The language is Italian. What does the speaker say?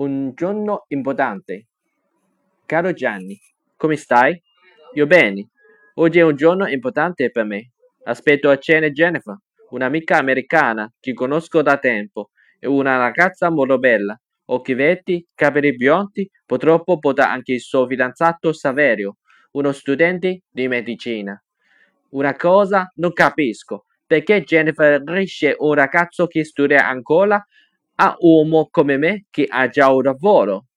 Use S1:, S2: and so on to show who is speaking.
S1: Un giorno importante. Caro Gianni, come stai? Io bene. Oggi è un giorno importante per me. Aspetto a cena Jennifer, un'amica americana che conosco da tempo, è una ragazza molto bella, occhi verdi, capelli biondi, purtroppo porta anche il suo fidanzato Saverio, uno studente di medicina. Una cosa non capisco, perché Jennifer riesce un ragazzo che studia ancora a uomo come me che ha già un lavoro.